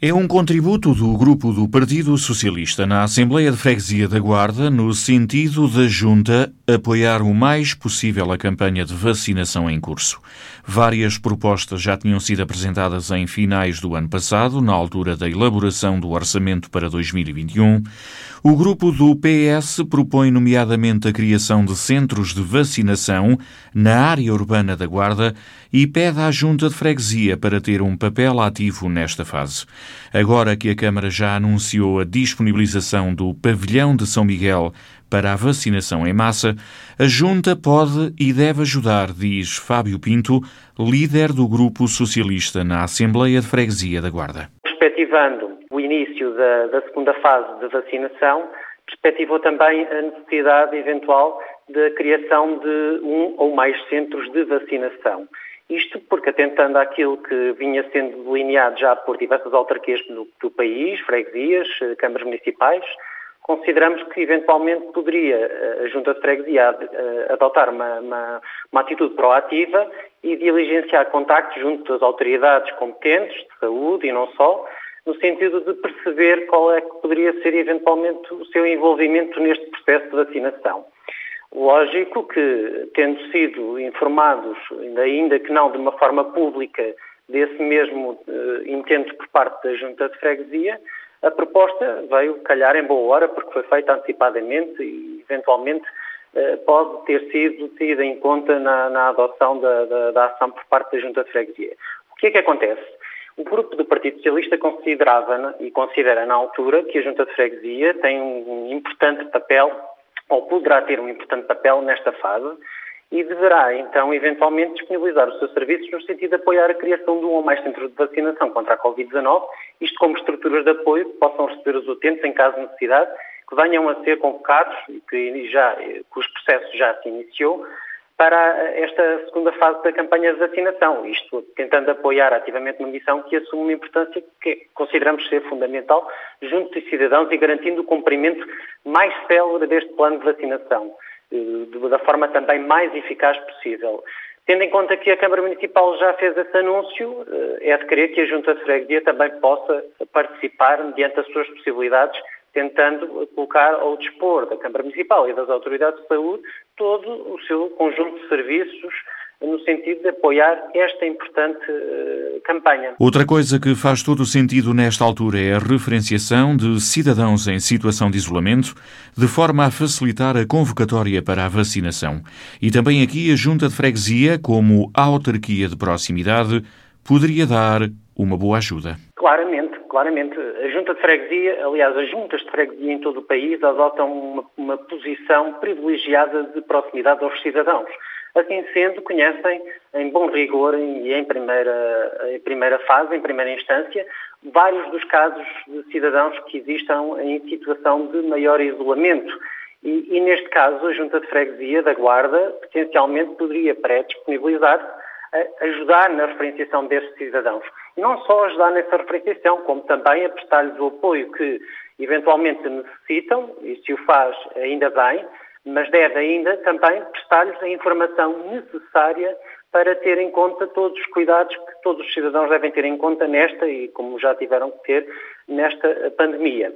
É um contributo do grupo do Partido Socialista na Assembleia de Freguesia da Guarda no sentido da Junta apoiar o mais possível a campanha de vacinação em curso. Várias propostas já tinham sido apresentadas em finais do ano passado, na altura da elaboração do orçamento para 2021. O grupo do PS propõe, nomeadamente, a criação de centros de vacinação na área urbana da Guarda e pede à Junta de Freguesia para ter um papel ativo nesta fase. Agora que a Câmara já anunciou a disponibilização do pavilhão de São Miguel para a vacinação em massa, a Junta pode e deve ajudar, diz Fábio Pinto, líder do Grupo Socialista na Assembleia de Freguesia da Guarda. Perspectivando o início da, da segunda fase de vacinação, perspectivou também a necessidade eventual da criação de um ou mais centros de vacinação. Isto porque, atentando àquilo que vinha sendo delineado já por diversas autarquias do, do país, freguesias, eh, câmaras municipais, consideramos que eventualmente poderia eh, a Junta de Freguesia eh, adotar uma, uma, uma, atitude proativa e diligenciar contactos junto das autoridades competentes de saúde e não só, no sentido de perceber qual é que poderia ser eventualmente o seu envolvimento neste processo de vacinação. Lógico que, tendo sido informados, ainda que não de uma forma pública, desse mesmo uh, intento por parte da Junta de Freguesia, a proposta veio calhar em boa hora, porque foi feita antecipadamente e, eventualmente, eh, pode ter sido tida em conta na, na adoção da, da, da, ação por parte da Junta de Freguesia. O que é que acontece? O grupo do Partido Socialista considerava e considera na altura que a Junta de Freguesia tem um importante papel, ou poderá ter um importante papel nesta fase, e deverá, então, eventualmente disponibilizar os seus serviços no sentido de apoiar a criação de um ou mais centros de vacinação contra a Covid-19, isto como estruturas de apoio que possam receber os utentes em caso de necessidade, que venham a ser convocados que já, cujo processo já se iniciou, para esta segunda fase da campanha de vacinação, isto tentando apoiar ativamente uma missão que assume uma importância que consideramos ser fundamental junto dos cidadãos e garantindo o cumprimento mais célere deste plano de vacinação. Da forma também mais eficaz possível. Tendo em conta que a Câmara Municipal já fez esse anúncio, eh, é de crer que a Junta de Freguesia também possa participar mediante as suas possibilidades, tentando colocar ao dispor da Câmara Municipal e das autoridades de saúde todo o seu conjunto de serviços no sentido de apoiar esta importante uh, campanha. Outra coisa que faz todo o sentido nesta altura é a referenciação de cidadãos em situação de isolamento, de forma a facilitar a convocatória para a vacinação. E também aqui a Junta de Freguesia, como autarquia de proximidade, poderia dar uma boa ajuda. Claramente, claramente. A Junta de Freguesia, aliás, as juntas de freguesia em todo o país adotam uma, uma posição privilegiada de proximidade aos cidadãos. Assim sendo, conhecem em bom rigor e em primeira, em primeira fase, em primeira instância, vários dos casos de cidadãos que existam em situação de maior isolamento. E, e neste caso, a Junta de Freguesia da Guarda potencialmente poderia pré-disponibilizar ajudar na referenciação destes cidadãos. Não só ajudar nessa referenciação, como também a prestar-lhes o apoio que eventualmente necessitam, e se o faz ainda bem, mas deve ainda também prestar-lhes a informação necessária para ter em conta todos os cuidados que todos os cidadãos devem ter em conta nesta e como já tiveram que ter nesta pandemia.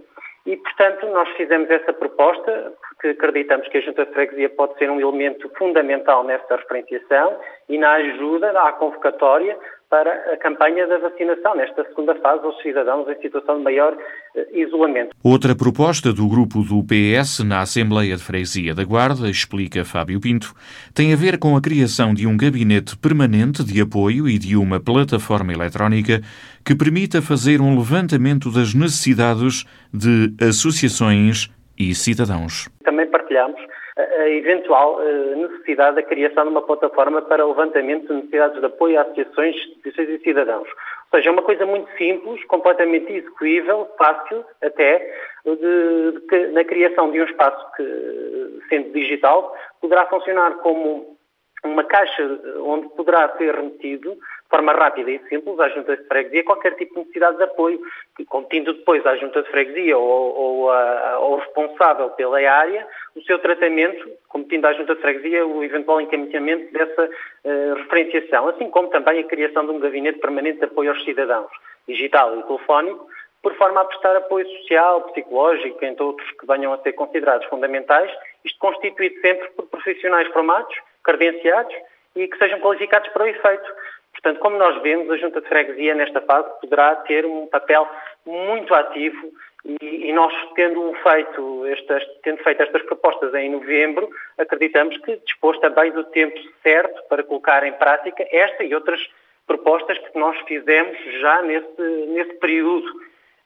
E, portanto, nós fizemos essa proposta porque acreditamos que a Junta de Freguesia pode ser um elemento fundamental nesta referenciação e na ajuda à convocatória para a campanha da vacinação, nesta segunda fase, aos cidadãos em situação de maior eh, isolamento. Outra proposta do grupo do PS na Assembleia de Freguesia da Guarda, explica Fábio Pinto, tem a ver com a criação de um gabinete permanente de apoio e de uma plataforma eletrónica que permita fazer um levantamento das necessidades de associações e cidadãos. Também partilhamos a eventual eh, necessidade da criação de uma plataforma para levantamento de necessidades de apoio a associações, associações e cidadãos. Ou seja, é uma coisa muito simples, completamente execuível, fácil até, de, de, na criação de um espaço que, sendo digital, poderá funcionar como uma caixa onde poderá ser remetido de forma rápida e simples à Junta de Freguesia qualquer tipo de necessidade de apoio, contindo depois à Junta de Freguesia ou, ao responsável pela área o seu tratamento, competindo à Junta de Freguesia o eventual encaminhamento dessa uh, referenciação, assim como também a criação de um gabinete permanente de apoio aos cidadãos. digital e telefónico, por forma a prestar apoio social, psicológico, entre outros que venham a ser considerados fundamentais, isto constituído sempre por profissionais formados, credenciados e que sejam qualificados para o efeito. Portanto, como nós vemos, a Junta de Freguesia nesta fase poderá ter um papel muito ativo e, e nós, tendo feito, estas, tendo feito estas propostas em novembro, acreditamos que dispôs também do tempo certo para colocar em prática esta e outras propostas que nós fizemos já nesse, nesse período.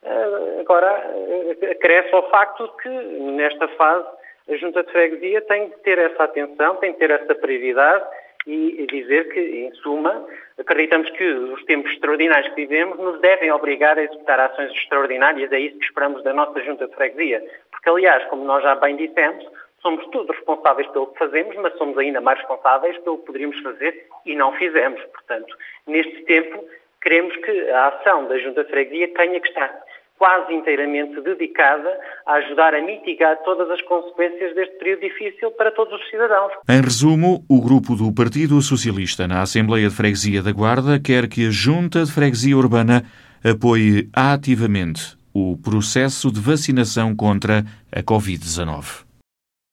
Uh, agora, uh, acresce ao facto que, nesta fase, a Junta de Freguesia tem de ter essa atenção, tem de ter essa prioridade e dizer que, em suma, acreditamos que os tempos extraordinários que vivemos nos devem obrigar a executar ações extraordinárias, é isso que esperamos da nossa Junta de Freguesia. Porque, aliás, como nós já bem dissemos, somos todos responsáveis pelo que fazemos, mas somos ainda mais responsáveis pelo que poderíamos fazer e não fizemos. Portanto, neste tempo, queremos que a ação da Junta de Freguesia tenha que estar quase inteiramente dedicada a ajudar a mitigar todas as consequências deste período difícil para todos os cidadãos. Em resumo, o grupo do Partido Socialista na Assembleia de Freguesia da Guarda quer que a Junta de Freguesia Urbana apoie ativamente o processo de vacinação contra a Covid-19.